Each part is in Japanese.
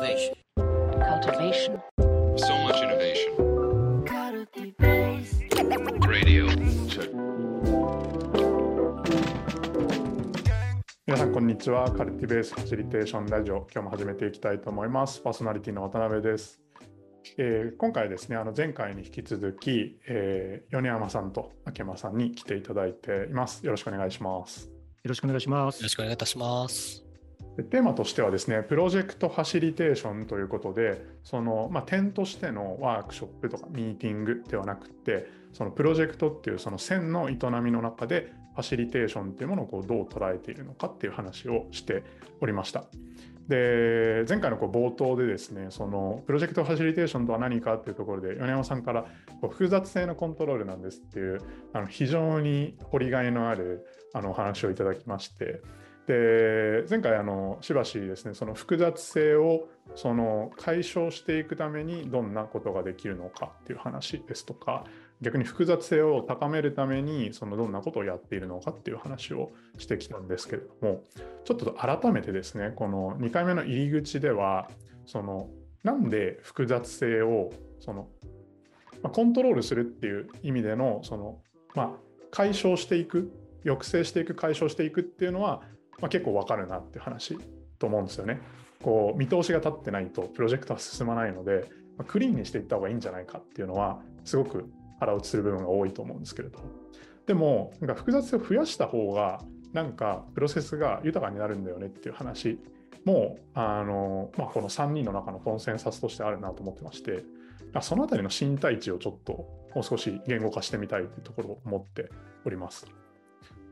Cultivation. cultivation, So much innovation. Radio. Check. 皆さんこんにちはカルティベースファシリテーションラジオ今日も始めていきたいと思いますパーソナリティの渡辺です、えー今回ですねあの前回に引き続き、えー米山さんと秋山さんに来ていただいていますよろしくお願いしますよろしくお願いしますよろ。しくお願いいたします。でテーマとしてはですねプロジェクトファシリテーションということでその、まあ、点としてのワークショップとかミーティングではなくてそのプロジェクトっていうその線の営みの中でファシリテーションっていうものをこうどう捉えているのかっていう話をしておりました。で前回のこう冒頭でですねそのプロジェクトファシリテーションとは何かっていうところで米山さんからこう複雑性のコントロールなんですっていうあの非常に掘りがいのあるあのお話をいただきましてで前回あのしばしですねその複雑性をその解消していくためにどんなことができるのかっていう話ですとか逆に複雑性を高めるためにそのどんなことをやっているのかっていう話をしてきたんですけれどもちょっと改めてですねこの2回目の入り口ではそのなんで複雑性をその、ま、コントロールするっていう意味でのその、まあ、解消していく抑制していく解消していくっていうのは、まあ、結構わかるなって話と思うんですよね。こう見通しが立ってないとプロジェクトは進まないので、まあクリーンにしていった方がいいんじゃないかっていうのはすごく腹落ちする部分が多いと思うんですけれどでもなんか複雑性を増やした方がなんかプロセスが豊かになるんだよねっていう話もあの、まあ、この3人の中のコンセンサスとしてあるなと思ってましてそのあたりの身体値をちょっともう少し言語化してみたいというところを思っております。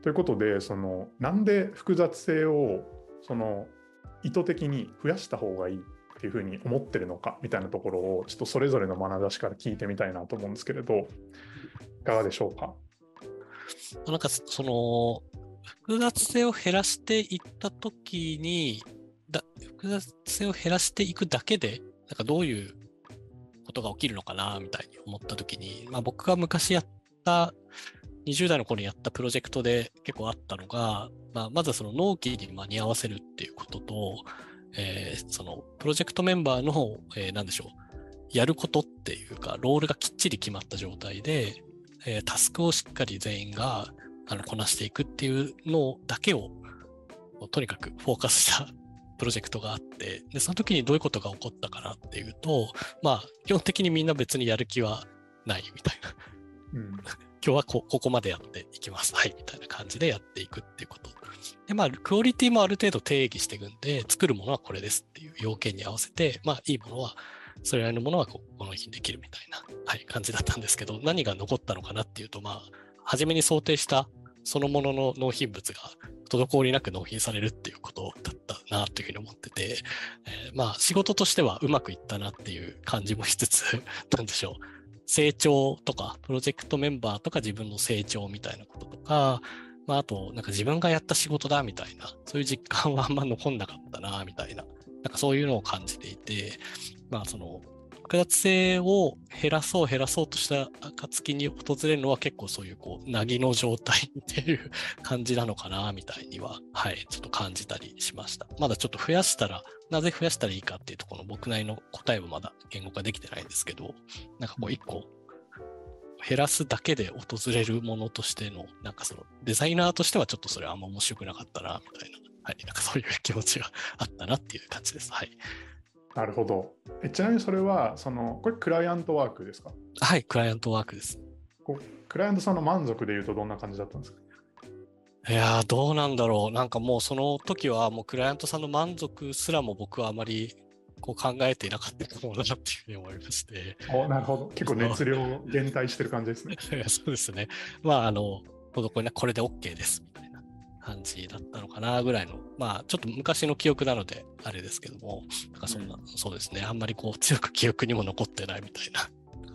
ということでそのなんで複雑性をその意図的に増やした方がいいっていうふうに思ってるのかみたいなところをちょっとそれぞれの眼差しから聞いてみたいなと思うんですけれどいかがでしょうか？なんかその複雑性を減らしていったときにだ、複雑性を減らしていくだけで、なんかどういうことが起きるのかなみたいに思ったときに、まあ、僕が昔やった20代の頃にやったプロジェクトで結構あったのが、まあ、まずその納期に間に合わせるっていうことと、えーそのプロジェクトメンバーの、えーなんでしょう、やることっていうか、ロールがきっちり決まった状態で、えータスクをしっかり全員があのこなしていくっていうのだけを、とにかくフォーカスした プロジェクトがあって、で、その時にどういうことが起こったかなっていうと、まあ、基本的にみんな別にやる気はないみたいな。うん今日はここまでやっていきます。はい、みたいな感じでやっていくっていうこと。で、まあ、クオリティもある程度定義していくんで、作るものはこれですっていう要件に合わせて、まあ、いいものは、それなりのものはここの日にできるみたいな、はい、感じだったんですけど、何が残ったのかなっていうと、まあ、初めに想定したそのものの納品物が滞りなく納品されるっていうことだったなというふうに思ってて、えーまあ、仕事としてはうまくいったなっていう感じもしつつ、なんでしょう。成長とか、プロジェクトメンバーとか自分の成長みたいなこととか、まあ、あと、なんか自分がやった仕事だみたいな、そういう実感はあんま残んなかったな、みたいな、なんかそういうのを感じていて、まあ、その、複雑性を減らそう減らそうとした暁に訪れるのは結構そういうこう、なぎの状態っていう感じなのかな、みたいには、はい、ちょっと感じたりしました。まだちょっと増やしたら、なぜ増やしたらいいかっていうとこの僕なりの答えはまだ言語化できてないんですけど、なんかこう一個減らすだけで訪れるものとしての、なんかそのデザイナーとしてはちょっとそれはあんま面白くなかったな、みたいな、はい、なんかそういう気持ちがあったなっていう感じです。はい。なるほどえちなみにそれはそのこれクライアントワークですか？はい、クライアントワークです。クライアントさんの満足でいうとどんな感じだったんですか？いやー、どうなんだろう。なんかもうその時はもうクライアントさんの満足すらも僕はあまりこう考えていなかったかもなっていうふうに思いまして。おなるほど結構熱量を減退してる感じですね そうですね。まあ、あの、これねこれで OK です感じだったのかなぐらいの、まあ、ちょっと昔の記憶なのであれですけども、なんかそんな、そうですね。あんまりこう強く記憶にも残ってないみたいな、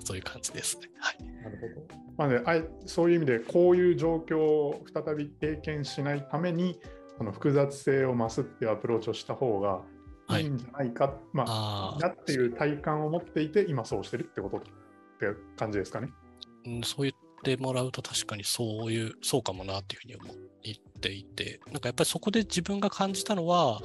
そういう感じですね。はい。なるほど。まあね、あいそういう意味で、こういう状況を再び経験しないために、その複雑性を増すっていうアプローチをした方がはいいいんじゃないか、まあ、あだっていう体感を持っていて、今そうしてるってことって感じですかね。うんそう言ってもらうと確かにそういう、そうかもなっていうふうに思っていて、なんかやっぱりそこで自分が感じたのは、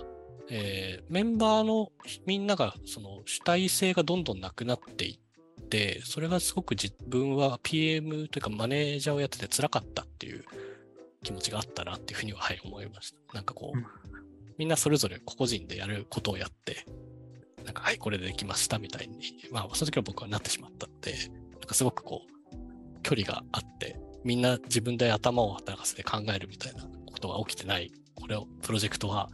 えーメンバーのみんながその主体性がどんどんなくなっていって、それがすごく自分は PM というかマネージャーをやってて辛かったっていう気持ちがあったなっていうふうには、はい、思いました。なんかこう、うんみんなそれぞれ個々人でやることをやって、なんか、はい、これでできましたみたいに、まあ、その時は僕はなってしまったので、なんかすごくこう、距離があって、みんな自分で頭を働かせて考えるみたいなことが起きてない、これを、プロジェクトは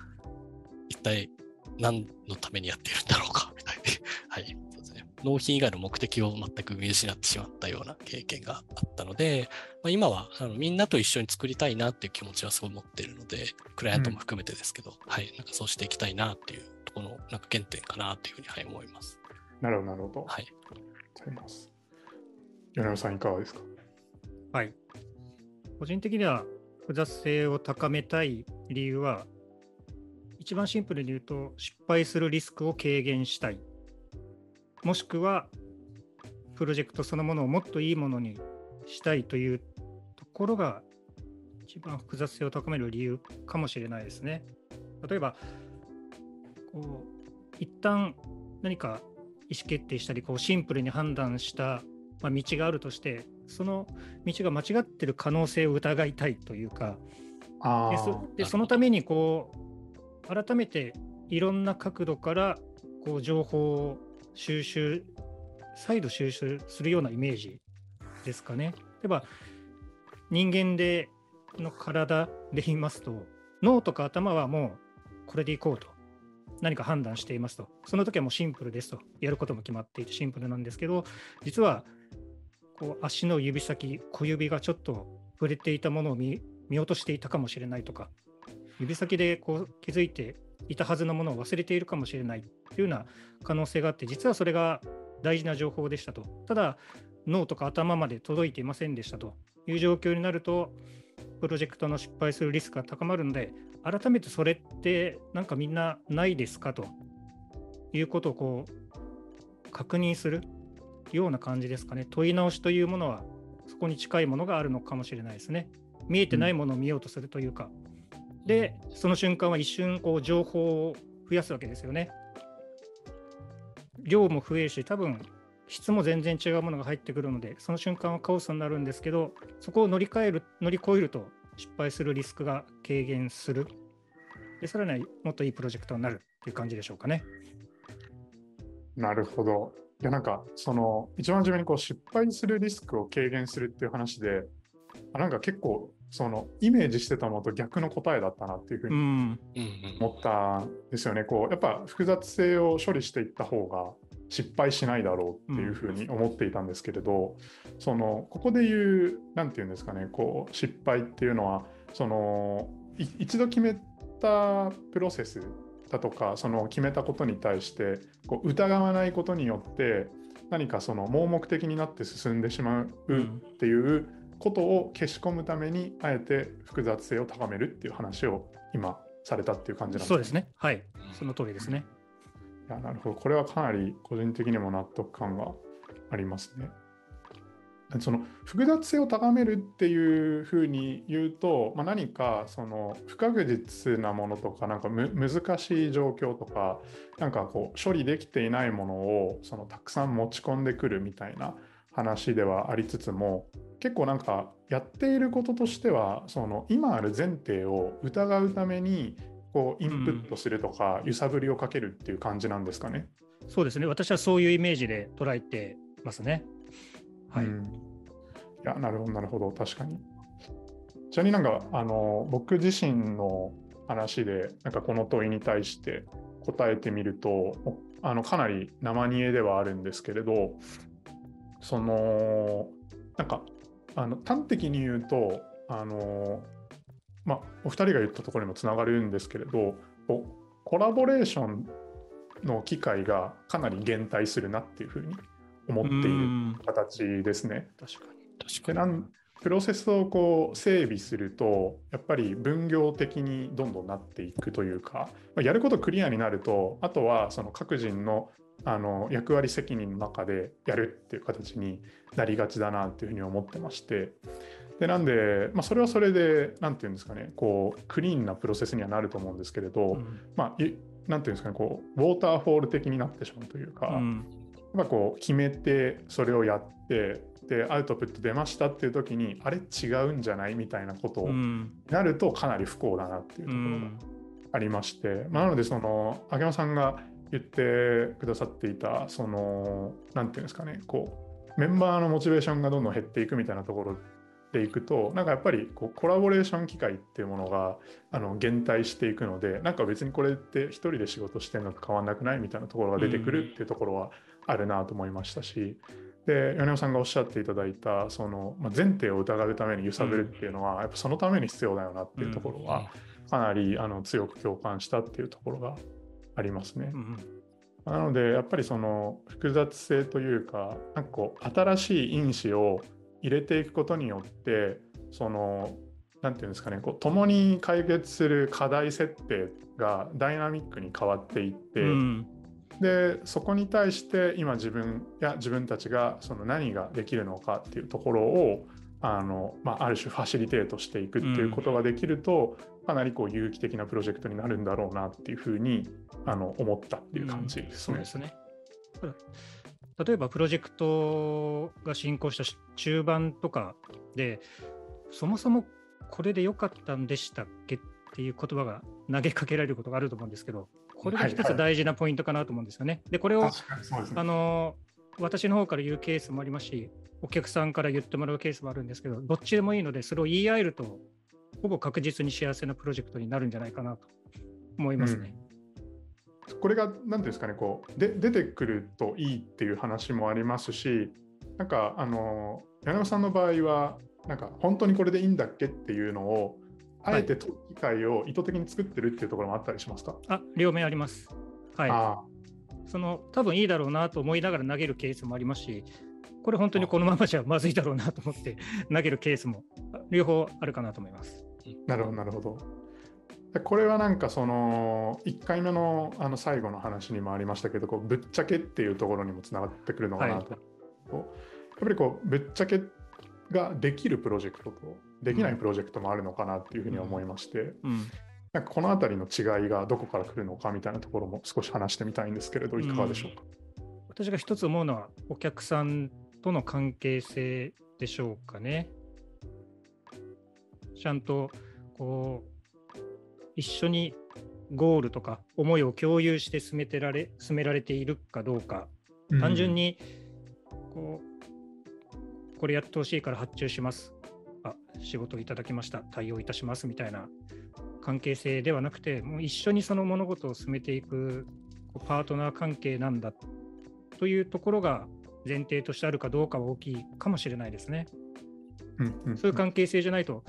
一体何のためにやっているんだろうかみたいに、はい、そうですね。納品以外の目的を全く見失ってしまったような経験があったので、まあ、今はあのみんなと一緒に作りたいなっていう気持ちはすごい持っているので、クライアントも含めてですけど、はい、なんかそうしていきたいなっていうところのなんか原点かなっていうふうに、はい、思います。なるほど、なるほど。はい。あります。米山さん、いかがですか？はい。個人的には複雑性を高めたい理由は、一番シンプルに言うと、失敗するリスクを軽減したい。もしくは、プロジェクトそのものをもっといいものにしたいというところが、一番複雑性を高める理由かもしれないですね。例えば、こう一旦何か意思決定したり、こうシンプルに判断した、まあ、道があるとして、その道が間違ってる可能性を疑いたいというか、あでそでそのためにこう改めていろんな角度からこう情報を収集、再度収集するようなイメージですかね。例えば人間での体で言いますと、脳とか頭はもうこれでいこうと。何か判断していますと。その時はもうシンプルですと。やることも決まっていてシンプルなんですけど、実はこう足の指先、小指がちょっと触れていたものを見落としていたかもしれないとか、指先でこう気づいていたはずのものを忘れているかもしれないというような可能性があって、実はそれが大事な情報でしたと。ただ、脳とか頭まで届いていませんでしたと。いう状況になると、プロジェクトの失敗するリスクが高まるので、改めてそれってなんかみんなないですかと。いうことをこう確認する。ような感じですかね。問い直しというものはそこに近いものがあるのかもしれないですね。見えてないものを見ようとするというか。で、その瞬間は一瞬こう情報を増やすわけですよね。量も増えるし、多分質も全然違うものが入ってくるので、その瞬間はカオスになるんですけど、そこを乗り換える、乗り越えると失敗するリスクが軽減する。で、さらにもっといいプロジェクトになるっていう感じでしょうかね。なるほど。いや、なんか、その、一番初めにこう失敗するリスクを軽減するっていう話で、あなんか結構、その、イメージしてたのと逆の答えだったなっていうふうにうん。うんうん思ったんですよね。こう、やっぱ複雑性を処理していった方が失敗しないだろうっていうふうに思っていたんですけれど、その、ここで言う、なんていうんですかね、こう、失敗っていうのは、その、い一度決めたプロセスだとか、その決めたことに対して、こう疑わないことによって、何かその盲目的になって進んでしまうっていうことを消し込むために、あえて複雑性を高めるっていう話を今されたっていう感じなんですそうですね。はい。その通りですね。いやなるほど。これはかなり個人的にも納得感がありますね。その複雑性を高めるっていうふうに言うと、まあ、何かその不確実なものとかなんかむ難しい状況とかなんかこう処理できていないものをそのたくさん持ち込んでくるみたいな話ではありつつも結構なんかやっていることとしてはその今ある前提を疑うためにこうインプットするとか揺さぶりをかけるっていう感じなんですかね。そうですね。私はそういうイメージで捉えてますね。はい。うんいや、なるほど、なるほど、確かに。ちなみになんか、あの、僕自身の話で、なんかこの問いに対して答えてみると、あの、かなり生煮えではあるんですけれど、その、なんか、あの、端的に言うと、あの、まあ、お二人が言ったところにもつながるんですけれど、コラボレーションの機会がかなり減退するなっていうふうに思っているうん形ですね。確かに。確かに。でなんプロセスをこう整備するとやっぱり分業的にどんどんなっていくというか、まあやることクリアになるとあとはその各人のあの役割責任の中でやるっていう形になりがちだなっていうふうに思ってましてでなんで、まあ、それはそれで何て言うんですかねこうクリーンなプロセスにはなると思うんですけれど、うんまあ、いなんていうんですかね、こう、ウォーターフォール的になってしまうというか、うんやっぱこう決めてそれをやってでアウトプット出ましたっていう時にあれ違うんじゃないみたいなことをうん。なるとかなり不幸だなっていううところがん。ありまして、まあ、なのでその秋山さんが言ってくださっていたそのなんていうんですかねこうメンバーのモチベーションがどんどん減っていくみたいなところでいくとなんかやっぱりこうコラボレーション機会っていうものがあの減退していくのでなんか別にこれって一人で仕事してるのと変わんなくないみたいなところが出てくるっていうところはあるなと思いましたし。で米尾さんがおっしゃっていただいたその、まあ、前提を疑うために揺さぶるっていうのは、やっぱそのために必要だよなっていうところは、かなりあの強く共感したっていうところがありますねう。んなのでやっぱりその複雑性というかなんかこう新しい因子を入れていくことによってそのなんていうんですかねこう共に解決する課題設定がダイナミックに変わっていって、うんでそこに対して今自分や自分たちがその何ができるのかっていうところをあの、まあ、ある種ファシリテートしていくっていうことができると、かなりこう有機的なプロジェクトになるんだろうなっていうふうにあの思ったっていう感じですね。そうですね。例えばプロジェクトが進行した中盤とかで、そもそもこれで良かったんでしたっけっていう言葉が投げかけられることがあると思うんですけど、これが一つ大事なポイントかなと思うんですよね。で、これをあの私の方から言うケースもありますし、お客さんから言ってもらうケースもあるんですけど、どっちでもいいので、それを言い合えると、ほぼ確実に幸せなプロジェクトになるんじゃないかなと思いますね。これが何ていうんですかねこうで出てくるといいっていう話もありますしなんかあの柳尾さんの場合はなんか本当にこれでいいんだっけっていうのをあえて問う機会を意図的に作ってるっていうところもあったりしますか、あ、両面あります。はい。あその多分いいだろうなと思いながら投げるケースもありますし、これ本当にこのままじゃまずいだろうなと思って投げるケースも両方あるかなと思います。あなるほどなるほど。でこれはなんかその1回目のあの最後の話にもありましたけどこうぶっちゃけっていうところにもつながってくるのかなと、はいやっぱりこうぶっちゃけができるプロジェクトとできないプロジェクトもあるのかなっていうふうには思いまして、うん。なんかこの辺りの違いがどこから来るのかみたいなところも少し話してみたいんですけれどいかがでしょうか、私が一つ思うのは、お客さんとの関係性でしょうかね。ちゃんとこう一緒にゴールとか思いを共有して進めてられ進められているかどうか、単純にこうこれやってほしいから発注します。あ仕事をいただきました。対応いたしますみたいな関係性ではなくて、もう一緒にその物事を進めていくパートナー関係なんだというところが前提としてあるかどうかは大きいかもしれないですね。うんんそういう関係性じゃないと、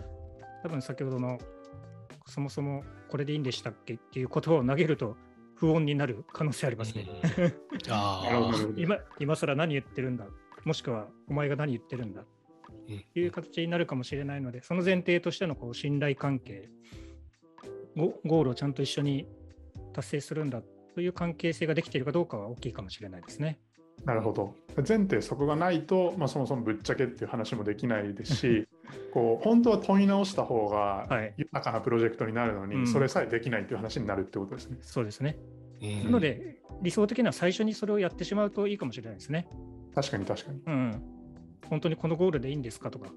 多分先ほどのそもそもこれでいいんでしたっけっていう言葉を投げると不穏になる可能性ありますね。今今更何言ってるんだ？もしくはお前が何言ってるんだ？という形になるかもしれないので、その前提としてのこう信頼関係ゴ、ゴールをちゃんと一緒に達成するんだという関係性ができているかどうかは大きいかもしれないですね。なるほど。前提そこがないと、まあ、そもそもぶっちゃけっていう話もできないですし、こう本当は問い直した方がはい豊かなプロジェクトになるのに、うんそれさえできないっていう話になるってことですね。そうですね。うんなので、理想的には最初にそれをやってしまうといいかもしれないですね。確かに確かに。うん。本当にこのゴールでいいんですかとか、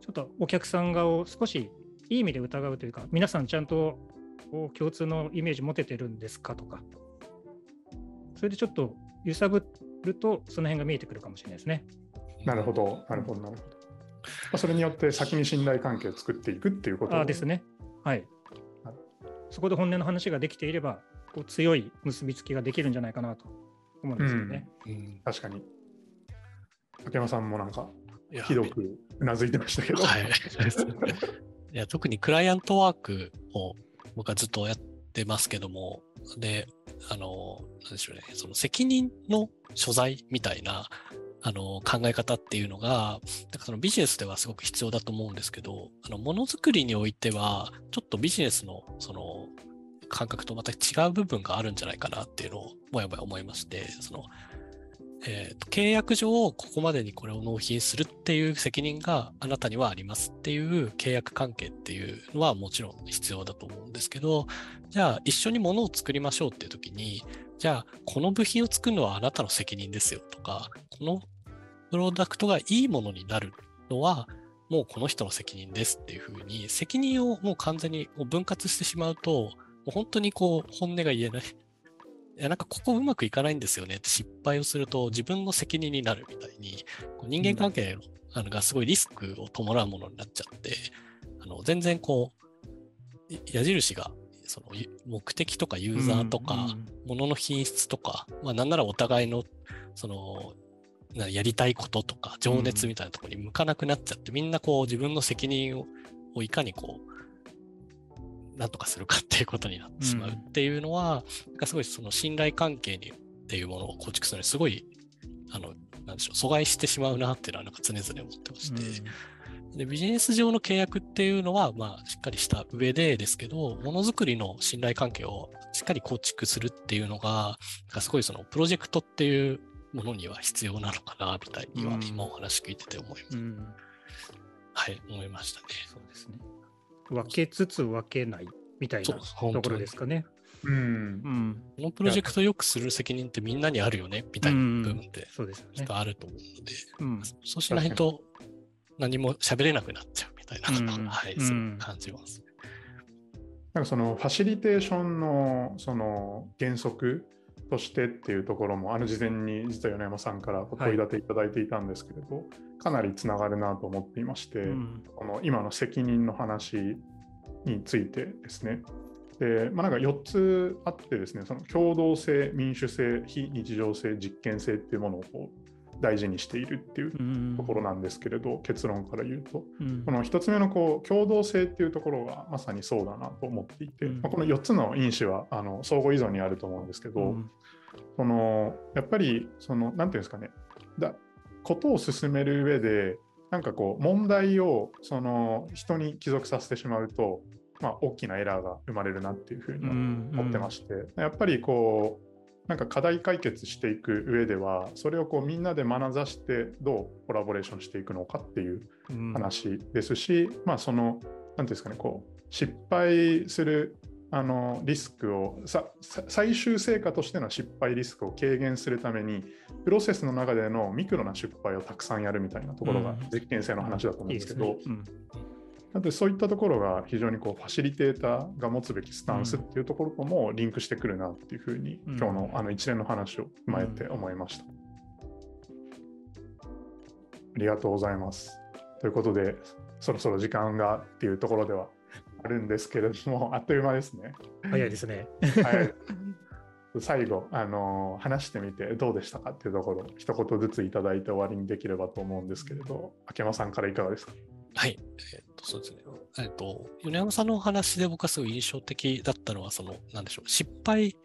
ちょっとお客さん側を少しいい意味で疑うというか、皆さんちゃんと共通のイメージ持ててるんですかとか、それでちょっと揺さぶると、その辺が見えてくるかもしれないですね。なるほど、なるほど、なるほど。まあ、それによって先に信頼関係を作っていくっていうことあですね。はいはい。そこで本音の話ができていれば、こう強い結びつきができるんじゃないかなと思うんですよね。うん確かに。竹山さんもなんか、ひどくうなずいてましたけど。はい。いや特にクライアントワークを僕はずっとやってますけども、で、あの、なんでしょうね、その責任の所在みたいな、あの、考え方っていうのが、なんかそのビジネスではすごく必要だと思うんですけど、あの、ものづくりにおいては、ちょっとビジネスの、その、感覚とまた違う部分があるんじゃないかなっていうのを、もやもや思いまして、その、えーと契約上、ここまでにこれを納品するっていう責任があなたにはありますっていう契約関係っていうのはもちろん必要だと思うんですけど、じゃあ一緒に物を作りましょうっていう時に、じゃあこの部品を作るのはあなたの責任ですよとか、このプロダクトがいいものになるのはもうこの人の責任ですっていうふうに、責任をもう完全に分割してしまうと、もう本当にこう本音が言えない。いや、なんかここうまくいかないんですよねって失敗をすると自分の責任になるみたいに、こう人間関係のあのがすごいリスクを伴うものになっちゃって、あの全然こう、い矢印がそのゆ目的とかユーザーとか、うんものの品質とか、まあなんならお互いのそのなやりたいこととか情熱みたいなところに向かなくなっちゃって、みんなこう自分の責任ををいかにこう、なんとかするかっていうことになってしまうっていうのは、なんかすごいその信頼関係にっていうものを構築するのにすごい、あの、なんでしょう、阻害してしまうなっていうのはなんか常々思ってまして、でビジネス上の契約っていうのは、まあ、しっかりした上でですけど、ものづくりの信頼関係をしっかり構築するっていうのが、なんかすごいそのプロジェクトっていうものには必要なのかな、みたいにはうん今お話聞いてて思います。うんはい、思いましたね。そうですね。分けつつ分けないみたいなところですかね。うんうん。このプロジェクトを良くする責任ってみんなにあるよね、みたいな部分ってそうですよねきっ。とあると思うので、うん。そうしないと何も喋れなくなっちゃうみたいなことうんは、はい、うんすごく感じます。なんかそのファシリテーションのその原則としてっていうところもあの事前に実は米山さんからお問い立ていただいていたんですけれど、かなりつながるなと思っていまして、うん。この今の責任の話についてですね。で、まあ、なんか4つあってですね、その共同性、民主性、非日常性、実験性っていうものをこう大事にしているっていううん。ところなんですけれど、結論から言うと。うん。この1つ目のこう共同性っていうところがまさにそうだなと思っていて、うん。まあこの4つの因子はあの相互依存にあると思うんですけど、うん。そのやっぱりそのなんていうんですかねだことを進める上でなんかこう問題をその人に帰属させてしまうと、まあ、大きなエラーが生まれるなっていうふうには思ってまして、やっぱりこうなんか課題解決していく上ではそれをこうみんなで学ざしてどうコラボレーションしていくのかっていううん。話ですし、まあその何ていうんですかねこう失敗するあのリスクを最終成果としての失敗リスクを軽減するためにプロセスの中でのミクロな失敗をたくさんやるみたいなところがうん。実験性の話だと思うんですけど、いいですね。なのでそういったところが非常にこうファシリテーターが持つべきスタンスっていうところともリンクしてくるなっていうふうに、うん。今日のあの一連の話を踏まえて思いました。ありがとうございます。ということで、そろそろ時間がっていうところではあるんですけれども、あっという間ですね。うん早いですね。はい、最後、あの話してみてどうでしたかっていうところ、一言ずついただいて終わりにできればと思うんですけれど、秋山さんからいかがですか？はい。えっと、そうですね。えっと、米山さんのお話で僕はすごい印象的だったのは、その、なんでしょう、失敗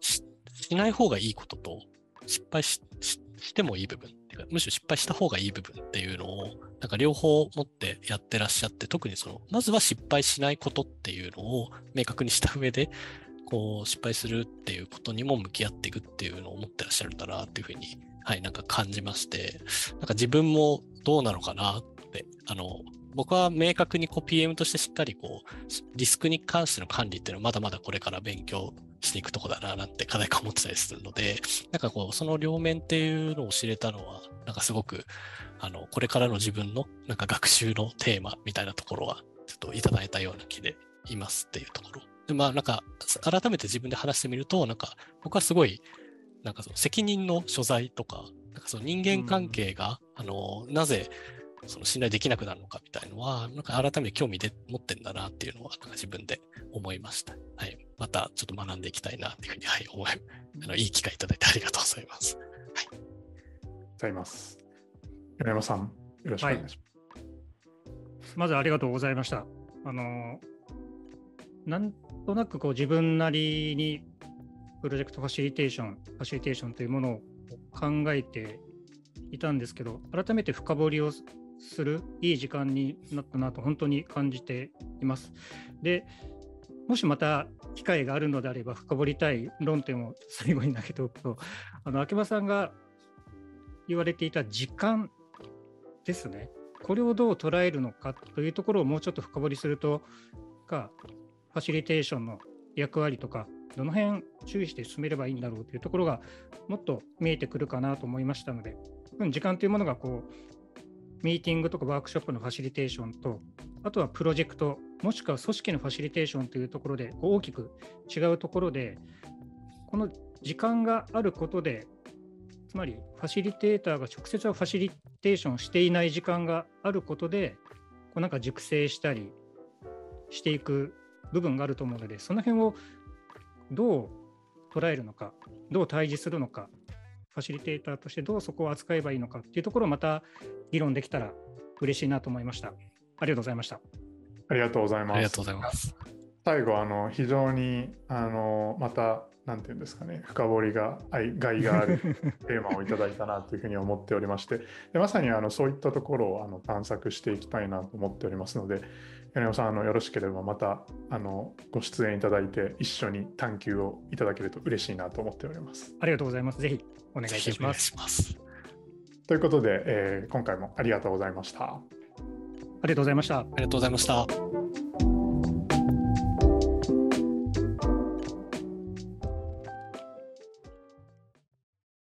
ししない方がいいことと、失敗しししてもいい部分ていうか、むしろ失敗した方がいい部分っていうのを、なんか両方持ってやってらっしゃって、特にその、まずは失敗しないことっていうのを明確にした上で、こう、失敗するっていうことにも向き合っていくっていうのを思ってらっしゃるんだなっていうふうに、はい、なんか感じまして、なんか自分もどうなのかなって、あの、僕は明確にこう PM としてしっかりこう、リスクに関しての管理っていうのはまだまだこれから勉強していくとこだななんて課題感思ってたりするので、なんかこう、その両面っていうのを知れたのは、なんかすごく、あの、これからの自分のなんか学習のテーマみたいなところは、ちょっといただいたような気でいますっていうところ。で、まあなんか、改めて自分で話してみると、なんか、僕はすごい、なんかその責任の所在とか、なんかその人間関係が、あの、なぜ、その信頼できなくなるのかみたいのは、なんか改めて興味で持ってんだなっていうのは、なんか自分で思いました。はい。またちょっと学んでいきたいなっていうふうに、はい、思い、あの、いい機会いただいてありがとうございます。ございます。米山さん、よろしくお願いします。まずありがとうございました。あの、なんとなくこう自分なりにプロジェクトファシリテーション、ファシリテーションというものを考えていたんですけど、改めて深掘りをするいい時間になったなと本当に感じています。で、もしまた機会があるのであれば深掘りたい論点を最後に投げておくと、あの秋葉さんが言われていた時間ですね。これをどう捉えるのかというところをもうちょっと深掘りすると、かファシリテーションの役割とか、どの辺注意して進めればいいんだろうというところがもっと見えてくるかなと思いましたので、時間というものがこうミーティングとかワークショップのファシリテーションと、あとはプロジェクト、もしくは組織のファシリテーションというところで大きく違うところで、この時間があることで、つまりファシリテーターが直接はファシリテーションしていない時間があることで、こうなんか熟成したりしていく部分があると思うので、その辺をどう捉えるのか、どう対峙するのか、ファシリテーターとしてどうそこを扱えばいいのかっていうところをまた議論できたら嬉しいなと思いました。ありがとうございました。ありがとうございます。ありがとうございます。最後あの非常にあのまたなんていうんですかね深掘りが愛害がある テーマをいただいたなというふうに思っておりましてでまさにあのそういったところをあの探索していきたいなと思っておりますので米尾さんあのよろしければまたあのご出演いただいて一緒に探求をいただけると嬉しいなと思っております。ありがとうございます。ぜひお願いいたします。します。ということで、えー今回もありがとうございました。ありがとうございました。ありがとうございました。